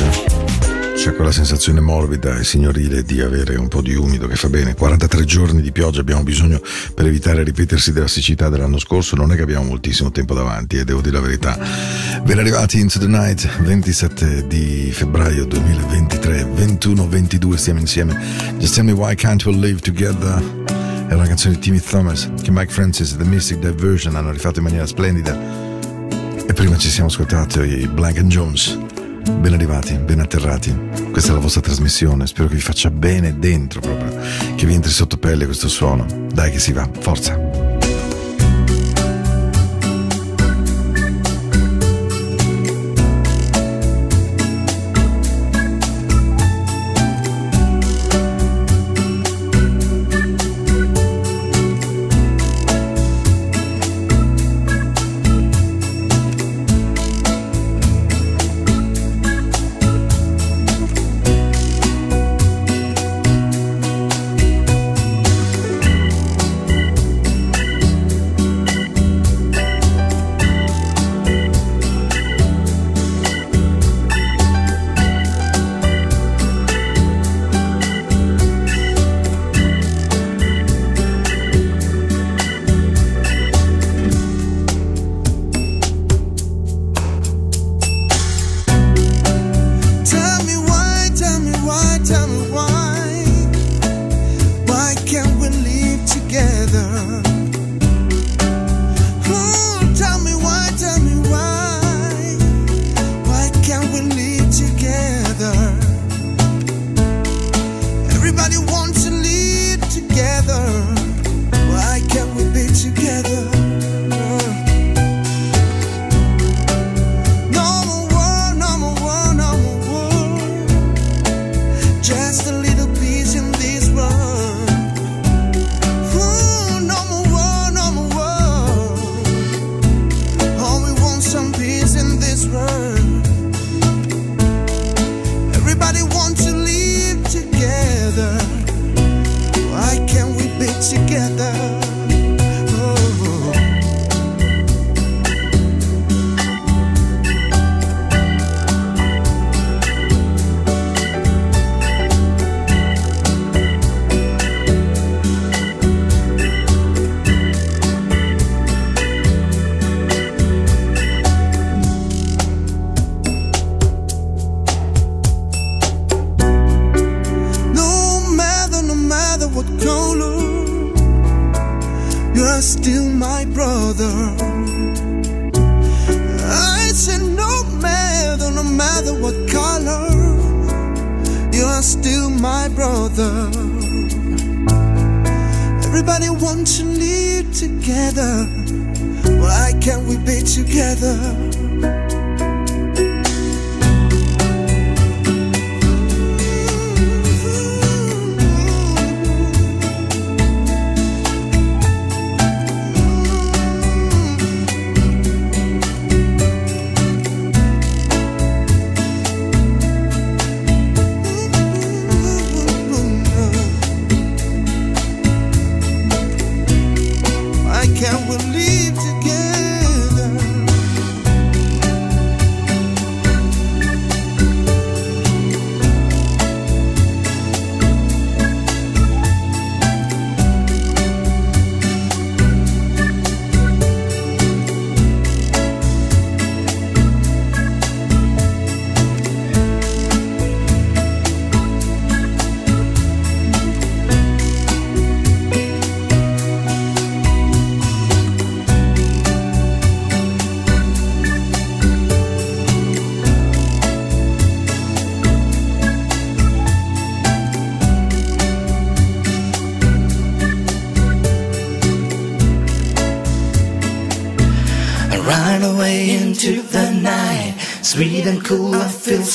pioggia? C'è quella sensazione morbida e signorile di avere un po' di umido che fa bene. 43 giorni di pioggia abbiamo bisogno per evitare il ripetersi della siccità dell'anno scorso. Non è che abbiamo moltissimo tempo davanti, e devo dire la verità. Ben arrivati into the night, 27 di febbraio 2023, 21-22 stiamo insieme. Just tell me why can't we live together? È una canzone di Timmy Thomas che Mike Francis e The Mystic Diversion hanno rifatto in maniera splendida. E prima ci siamo ascoltati i Blank and Jones. Ben arrivati, ben atterrati. Questa è la vostra trasmissione. Spero che vi faccia bene dentro proprio. Che vi entri sotto pelle questo suono. Dai che si va, forza.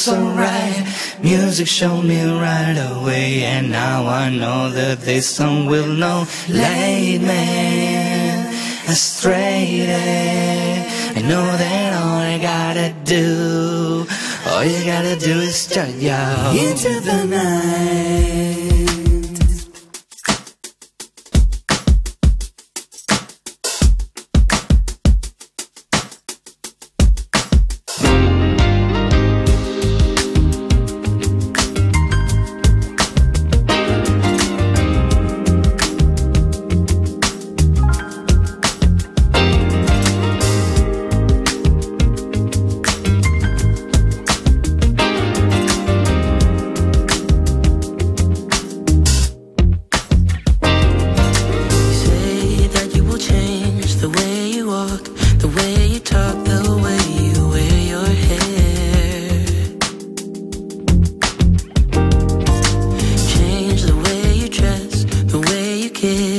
so right. Music showed me right away, and now I know that this song will know. Late man, astray. I know that all I gotta do, all you gotta do is turn you into the night. kid.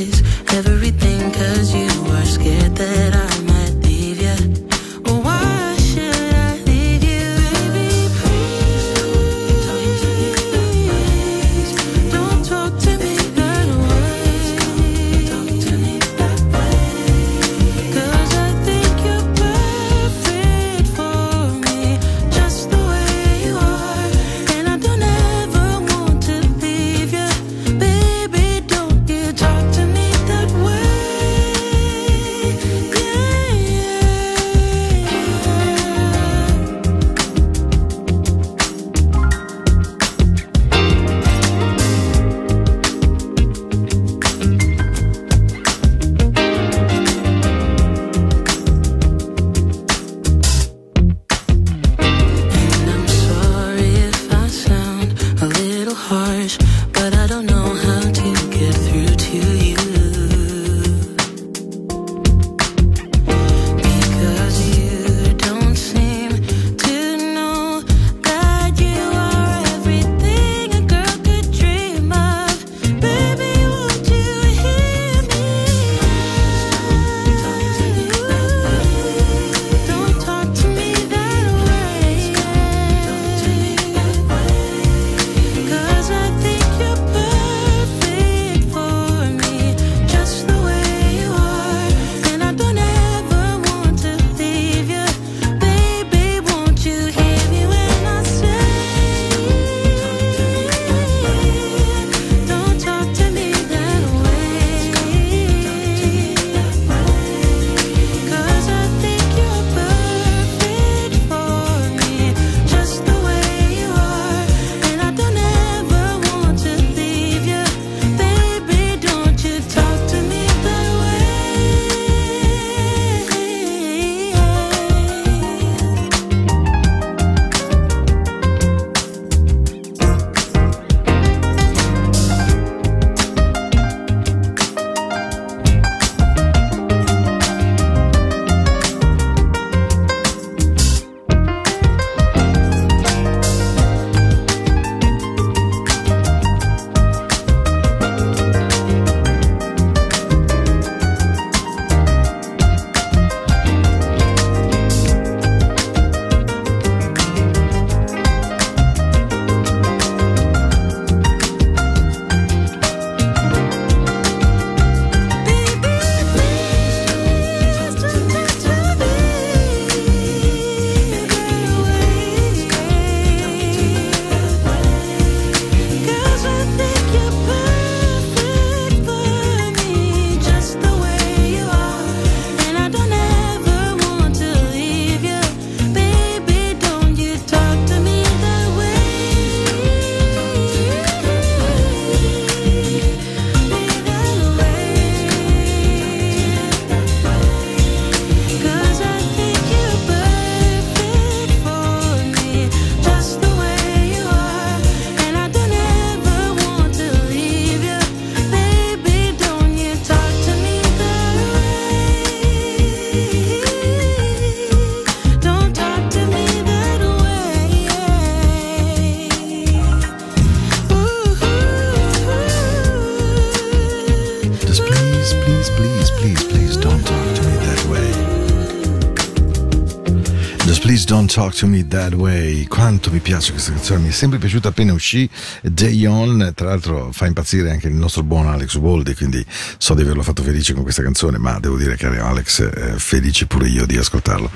Don't Talk to Me That Way. Quanto mi piace questa canzone, mi è sempre piaciuta appena uscì. Day On, tra l'altro, fa impazzire anche il nostro buon Alex Uboldi, quindi so di averlo fatto felice con questa canzone, ma devo dire che Alex è felice pure io di ascoltarlo.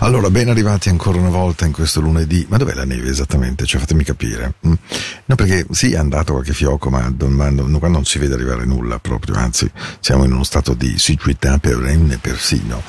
Allora, ben arrivati ancora una volta in questo lunedì. Ma dov'è la neve esattamente? Cioè, fatemi capire. Mm. No, perché sì, è andato qualche fioco, ma, ma non- qua non si vede arrivare nulla proprio, anzi, siamo in uno stato di siccità perenne persino.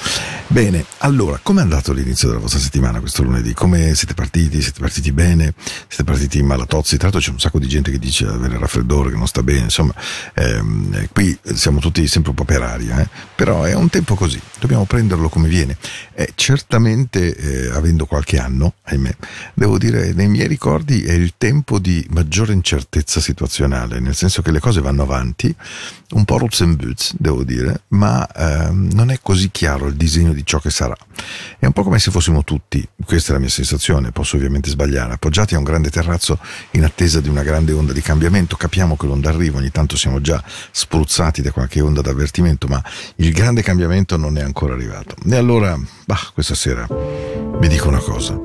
Bene, allora, com'è andato l'inizio della vostra settimana questo lunedì? Come siete partiti? Siete partiti bene? Siete partiti malatozzi? Tra l'altro c'è un sacco di gente che dice di avere raffreddore, che non sta bene, insomma, ehm, eh, qui siamo tutti sempre un po' per aria, eh? però è un tempo così, dobbiamo prenderlo come viene. E certamente, eh, avendo qualche anno, ahimè, devo dire, nei miei ricordi è il tempo di maggiore incertezza situazionale, nel senso che le cose vanno avanti, un po' roots and boots, devo dire, ma ehm, non è così chiaro il disegno di ciò che sarà. È un po' come se fossimo tutti, questa è la mia sensazione, posso ovviamente sbagliare, appoggiati a un grande terrazzo in attesa di una grande onda di cambiamento. Capiamo che l'onda arriva, ogni tanto siamo già spruzzati da qualche onda d'avvertimento, ma il grande cambiamento non è ancora arrivato. E allora, bah, questa sera vi dico una cosa.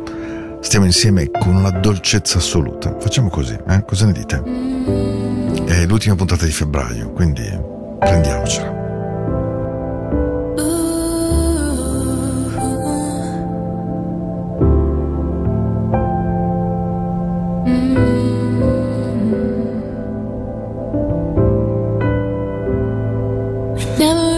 Stiamo insieme con una dolcezza assoluta. Facciamo così, eh? Cosa ne dite? È l'ultima puntata di febbraio, quindi prendiamocela. Never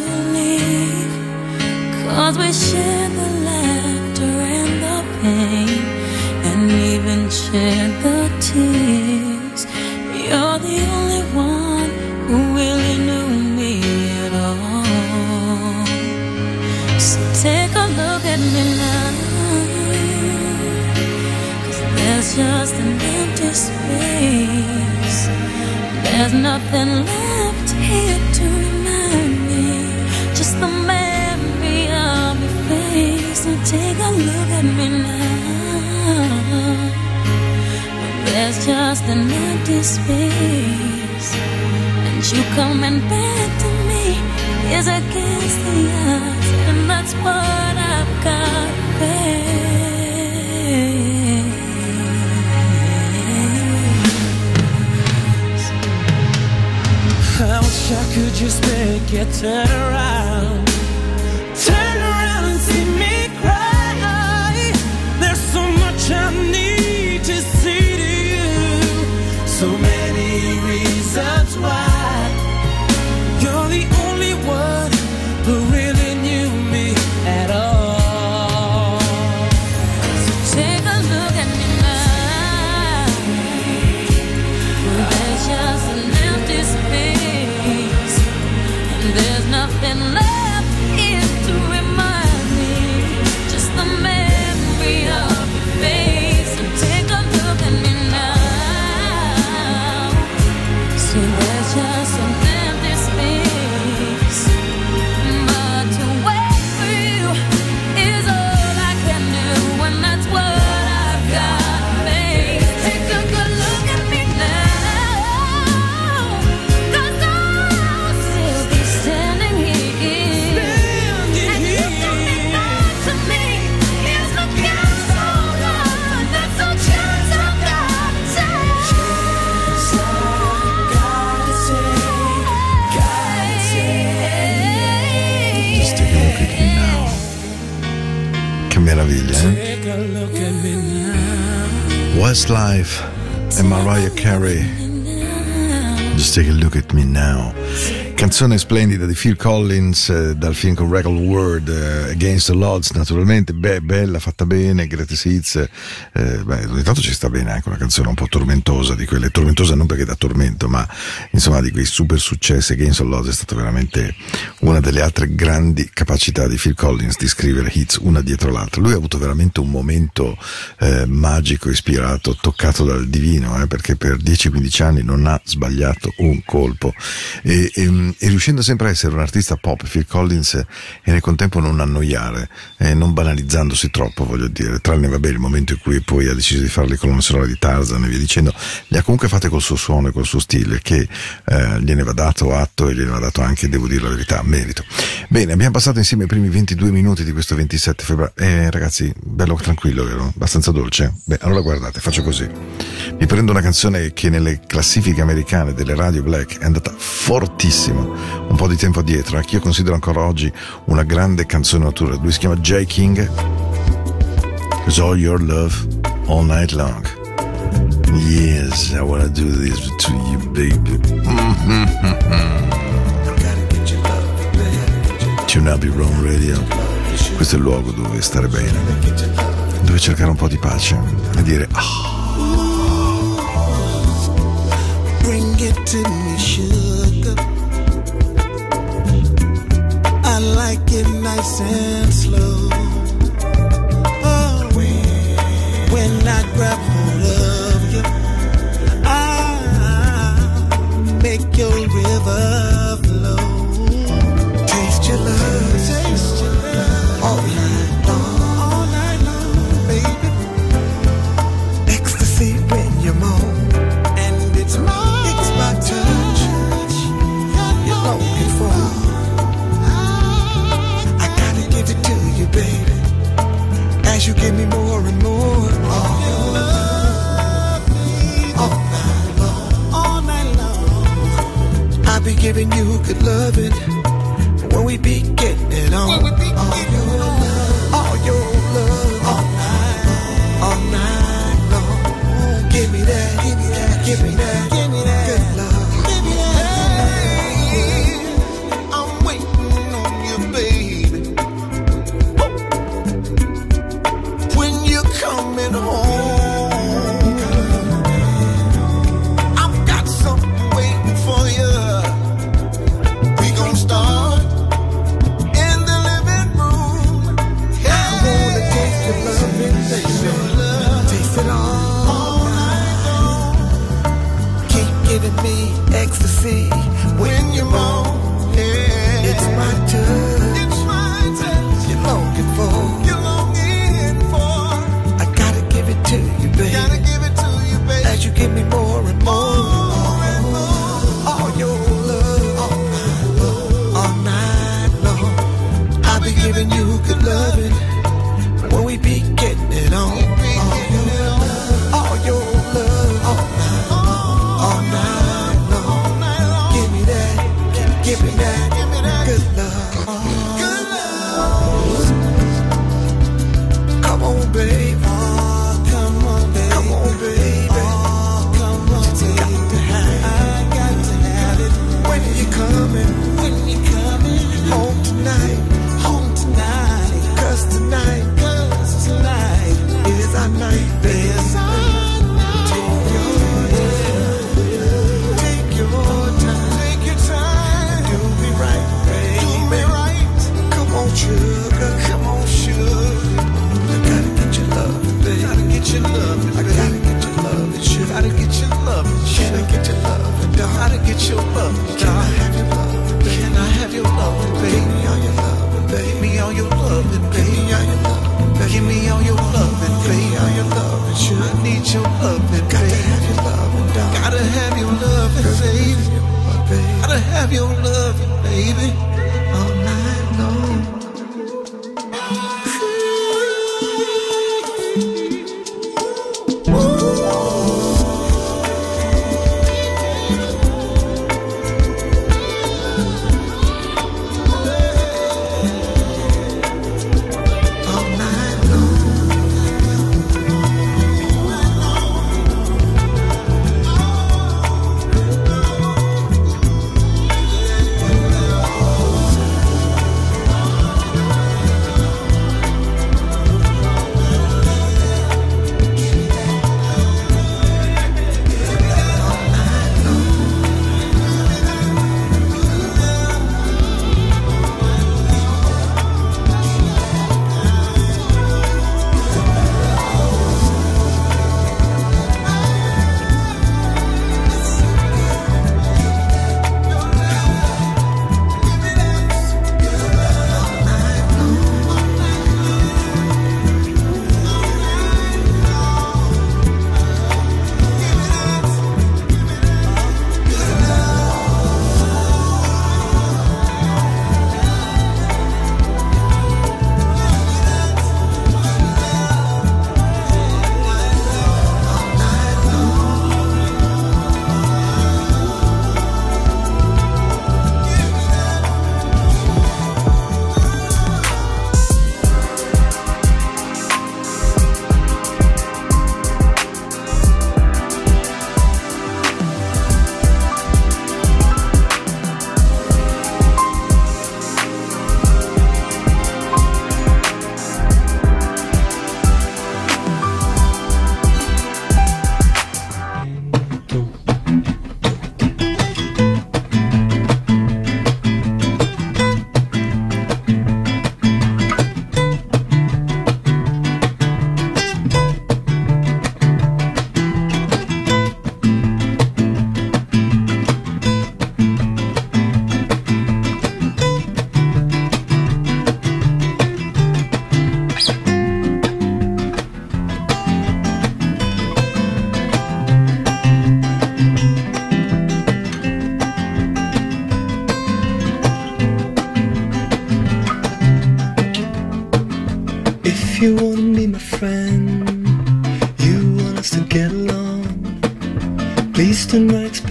Cause we share the laughter and the pain, and even share the tears. You're the only one who really knew me at all. So take a look at me now. Cause there's just an empty space. There's nothing left here to take a look at me now. There's just an empty space. And you coming back to me is against the odds. And that's what I've got face. I wish I could just make you turn around. Westlife e Mariah Carey. Just take a look at me now. Canzone splendida di Phil Collins eh, dal film con Regal World eh, Against the Odds, naturalmente, beh, bella, fatta bene, Greatest Hits. eh, beh, ogni tanto ci sta bene anche una canzone un po' tormentosa di quelle, tormentosa non perché dà tormento, ma insomma di quei super successi. Against the Odds è stata veramente una delle altre grandi capacità di Phil Collins di scrivere hits una dietro l'altra. Lui ha avuto veramente un momento eh, magico, ispirato, toccato dal divino, eh, perché per 10-15 anni non ha sbagliato un colpo e, e- e riuscendo sempre a essere un artista pop, Phil Collins, eh, e nel contempo non annoiare, eh, non banalizzandosi troppo, voglio dire, tranne vabbè il momento in cui poi ha deciso di fare le colonne sonore di Tarzan e via dicendo, le ha comunque fatte col suo suono e col suo stile, che eh, gliene va dato atto e gliene va dato anche, devo dire la verità, merito. Bene, abbiamo passato insieme i primi 22 minuti di questo 27 febbraio. Eh, ragazzi, bello tranquillo, vero? Abbastanza dolce? Beh, allora guardate, faccio così. Mi prendo una canzone che nelle classifiche americane delle radio black è andata fortissimo, un po' di tempo addietro, eh, che io considero ancora oggi una grande canzone natura. Lui si chiama J. King. It's all your love all night long. Yes, I wanna do this to you, baby. Tune up your own radio. Questo è il luogo dove stare bene, dove cercare un po' di pace e dire ah. Bring it to me, sugar. Like it nice and slow. Oh, when I grab hold of you, I make your river giving you good loving when we be getting it on. All your love, all night long. Give me that, give me that, give me that.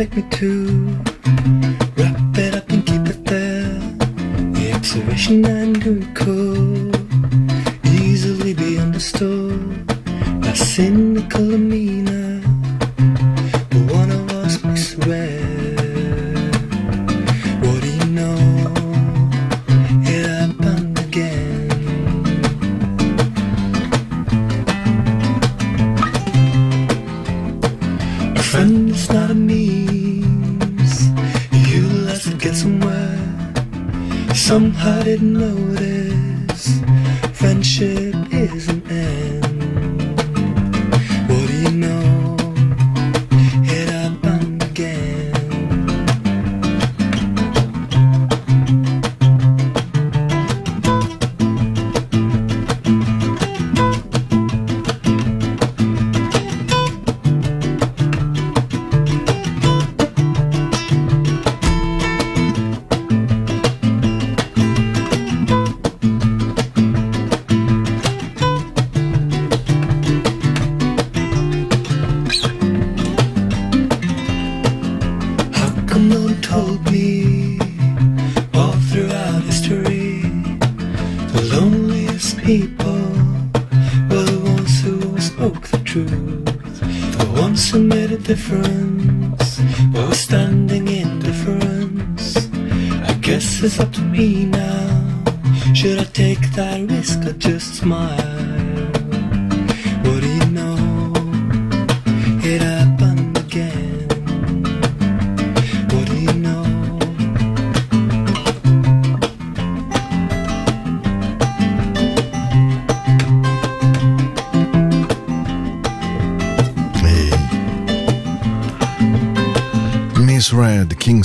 take me to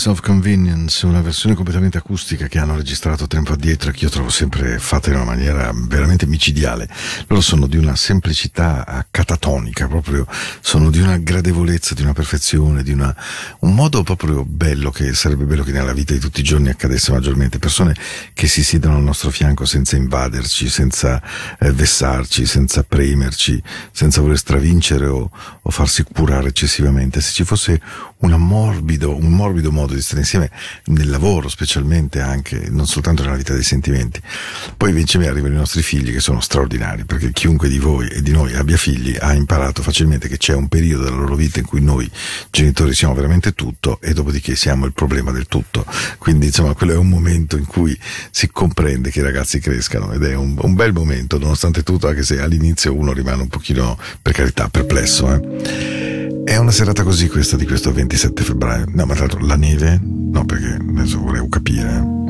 Kings of Convenience, una versione completamente acustica che hanno registrato tempo addietro e che io trovo sempre fatta in una maniera veramente micidiale. Loro sono di una semplicità catatonica, proprio sono di una gradevolezza, di una perfezione, di una, un modo proprio bello che sarebbe bello che nella vita di tutti i giorni accadesse maggiormente. Persone che si siedono al nostro fianco senza invaderci, senza eh, vessarci, senza premerci, senza voler stravincere o, o farsi curare eccessivamente. Se ci fosse morbido, un morbido modo di stare insieme nel lavoro, specialmente anche, non soltanto nella vita dei sentimenti. Poi invece mi arrivano i nostri figli che sono straordinari, perché chiunque di voi e di noi abbia figli ha imparato facilmente che c'è un periodo della loro vita in cui noi genitori siamo veramente tutto e dopodiché siamo il problema del tutto. Quindi insomma quello è un momento in cui si comprende che i ragazzi crescano ed è un, un bel momento, nonostante tutto, anche se all'inizio uno rimane un pochino, per carità, perplesso. Eh. È una serata così questa di questo 27 febbraio. No, ma tra l'altro la neve? No, perché adesso volevo capire.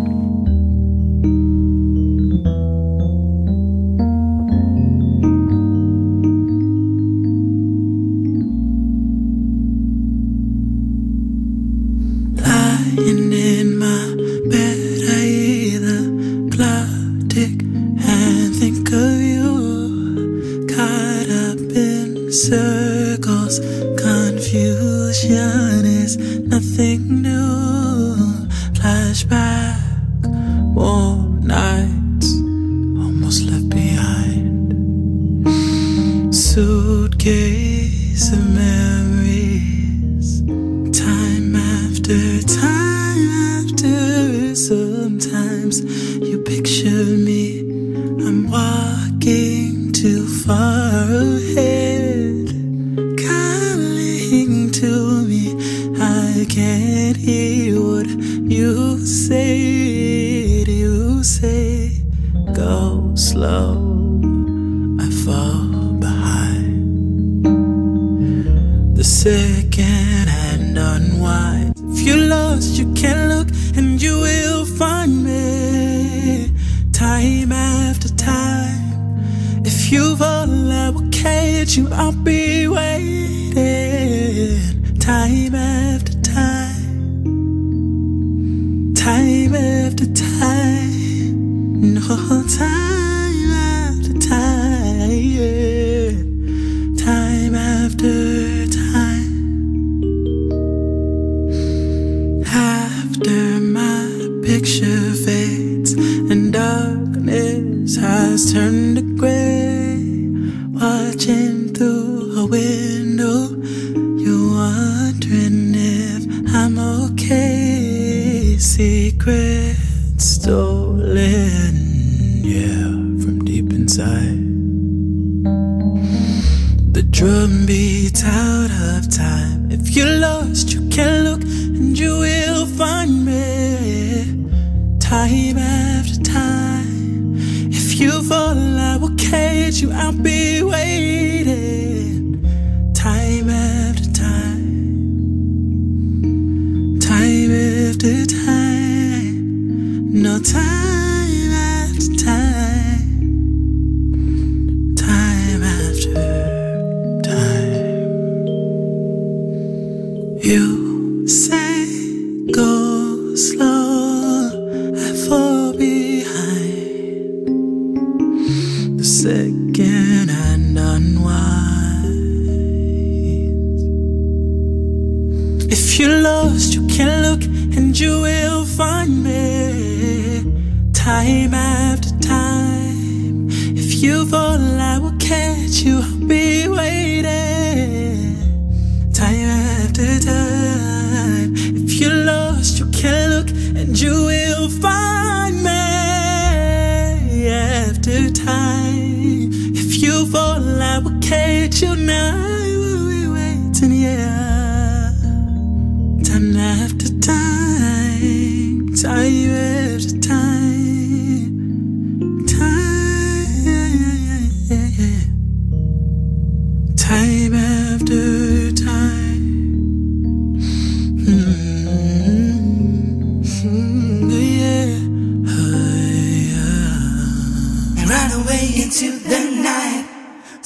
after time. If you fall, I will catch you now. We'll be waiting, yeah.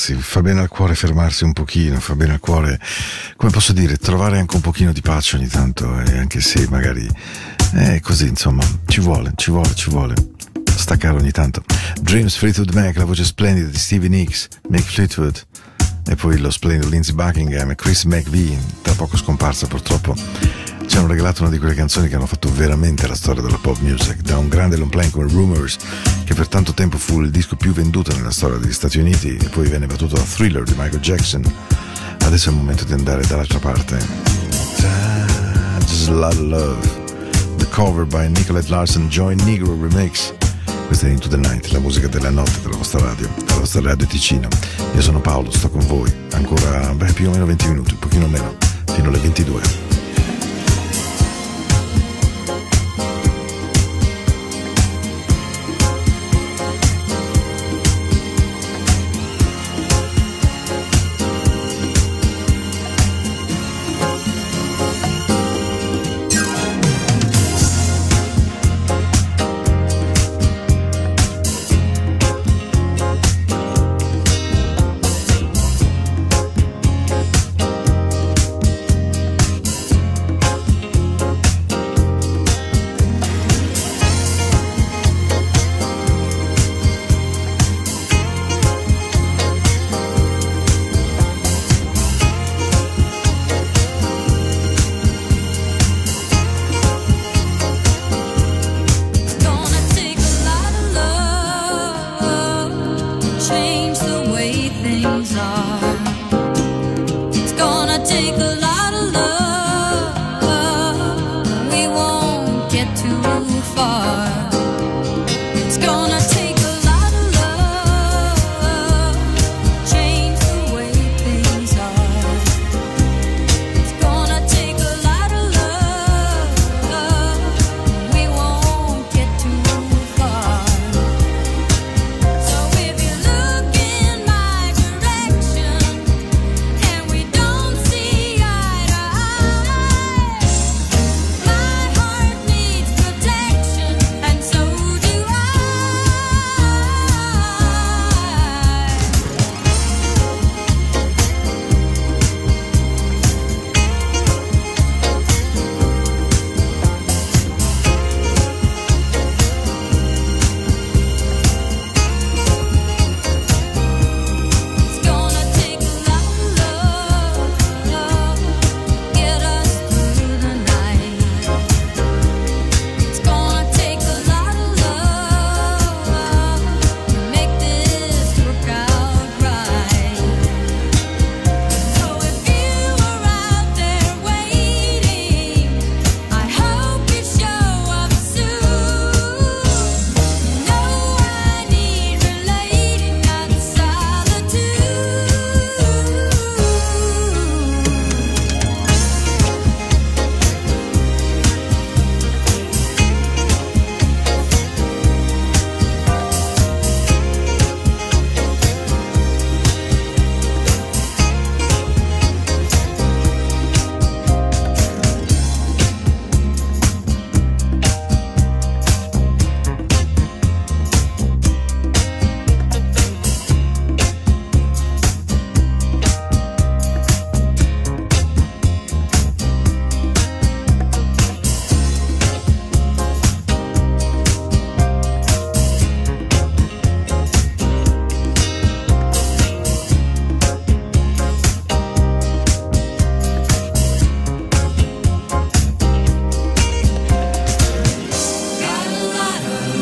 Rilassarsi, fa bene al cuore fermarsi un pochino, fa bene al cuore, come posso dire, trovare anche un pochino di pace ogni tanto, e anche se magari è così, insomma, ci vuole, ci vuole, ci vuole. Staccare ogni tanto. Dreams Fleetwood Mac, la voce splendida di Stevie Nicks, Mick Fleetwood, e poi lo splendido Lindsey Buckingham e Chris McVie, tra poco scomparsa purtroppo, ci hanno regalato una di quelle canzoni che hanno fatto veramente la storia della pop music, da un grande long playing come Rumors, che per tanto tempo fu il disco più venduto nella storia degli Stati Uniti e poi venne battuto da Thriller di Michael Jackson. Adesso è il momento di andare dall'altra parte. Just a love. The cover by Nicolette Larson Joy Negro Remix. Questa è Into the Night, la musica della notte della vostra radio, della vostra radio Ticino. Io sono Paolo, sto con voi ancora beh, più o meno 20 minuti, un pochino meno, fino alle 22.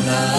love.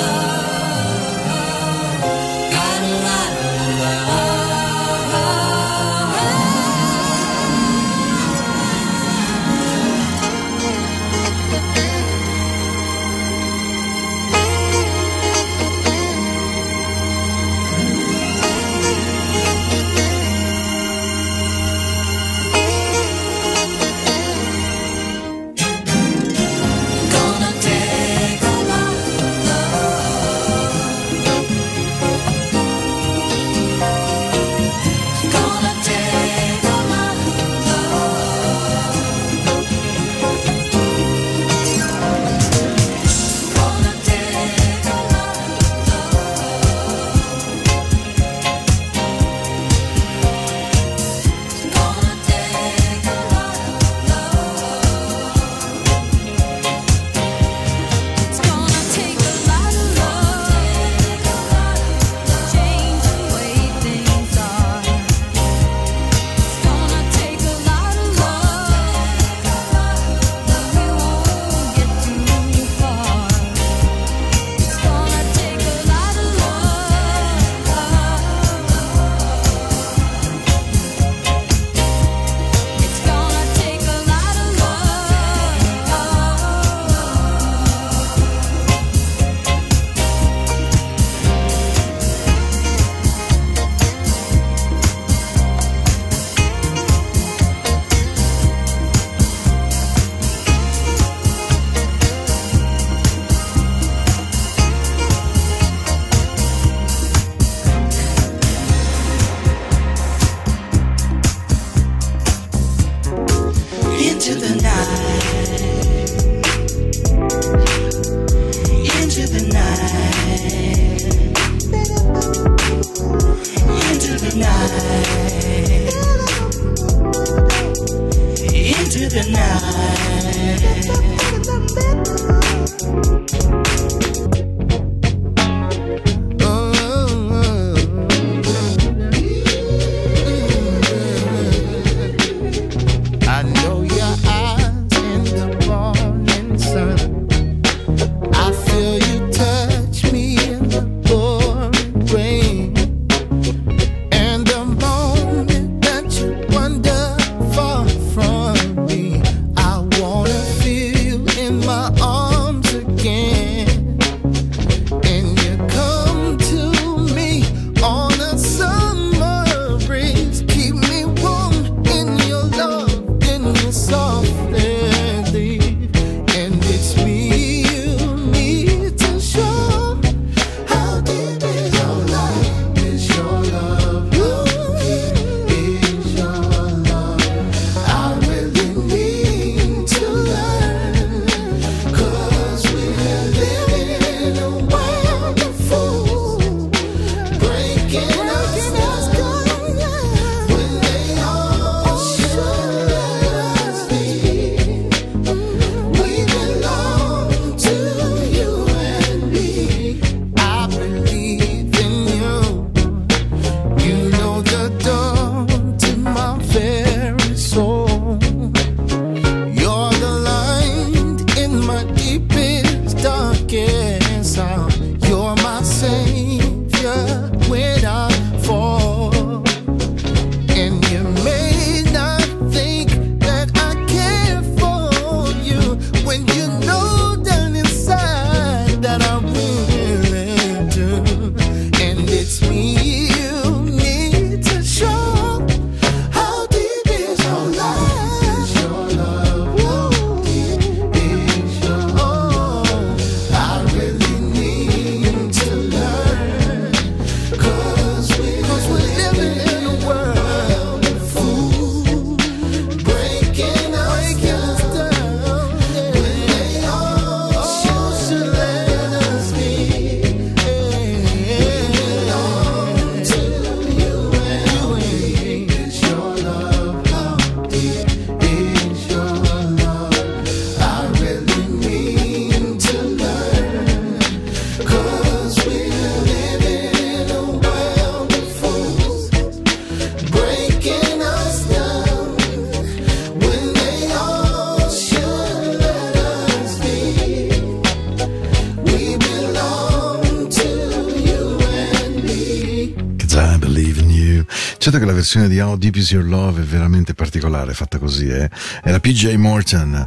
versione di How Deep Is Your Love è veramente particolare, fatta così, eh? È la PJ Morton.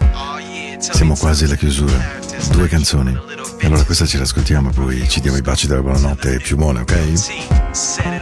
Siamo quasi alla chiusura. Due canzoni. Allora questa ce l'ascoltiamo e poi ci diamo i baci della buonanotte più piumone, ok?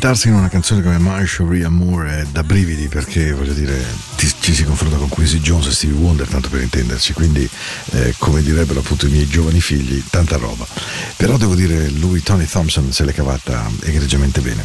Cimentarsi in una canzone come My Cherie Amour è da brividi perché voglio dire ti- ci si confronta con Quincy Jones e Stevie Wonder tanto per intenderci quindi eh, come direbbero appunto i miei giovani figli tanta roba. Però devo dire lui Tony Thompson se l'è cavata egregiamente bene.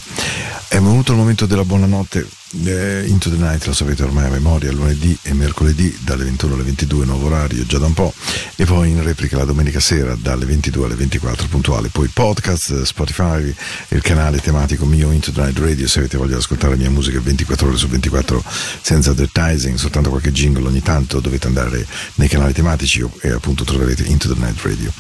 È venuto il momento della buonanotte eh, Into the Night lo sapete ormai a memoria lunedì e mercoledì dalle 21 alle 22 nuovo orario già da un po' e poi in replica la domenica sera dalle 22 alle 24 puntuale. Poi podcast Spotify il canale tematico mio Into the Night Radio se avete voglia di ascoltare la mia musica 24 ore su 24 senza advertising soltanto qualche jingle ogni tanto dovete andare nei canali tematici e appunto troverete Into the Night Radio.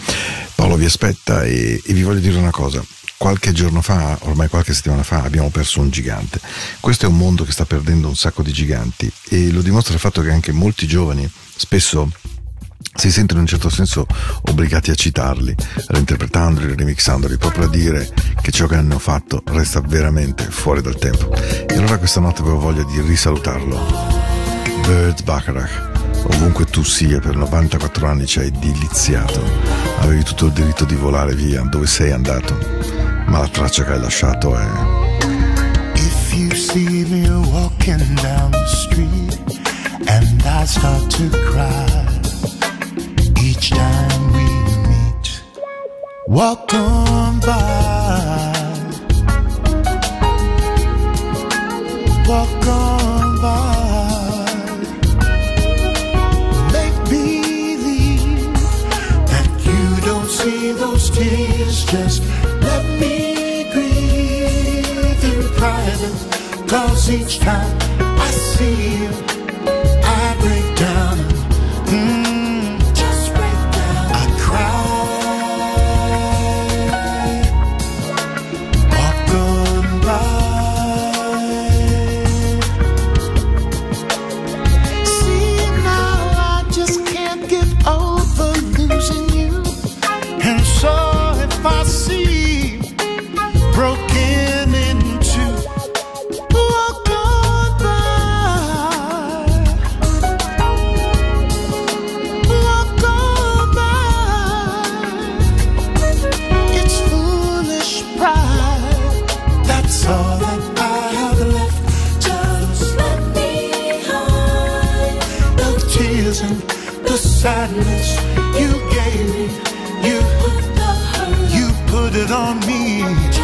Paolo vi aspetta e, e vi voglio dire una cosa Qualche giorno fa, ormai qualche settimana fa, abbiamo perso un gigante. Questo è un mondo che sta perdendo un sacco di giganti e lo dimostra il fatto che anche molti giovani spesso si sentono in un certo senso obbligati a citarli, reinterpretandoli, remixandoli, proprio a dire che ciò che hanno fatto resta veramente fuori dal tempo. E allora questa notte avevo voglia di risalutarlo. Bert Bacharach, ovunque tu sia, per 94 anni ci hai deliziato. Avevi tutto il diritto di volare via dove sei andato, ma la traccia che hai lasciato è... If you see me walking down the street and I start to cry each time we meet, walk on by, walk on by, make see those tears. Just let me grieve in private. Cause each time I see you, I break down. Sadness you gave. Me you you put it on me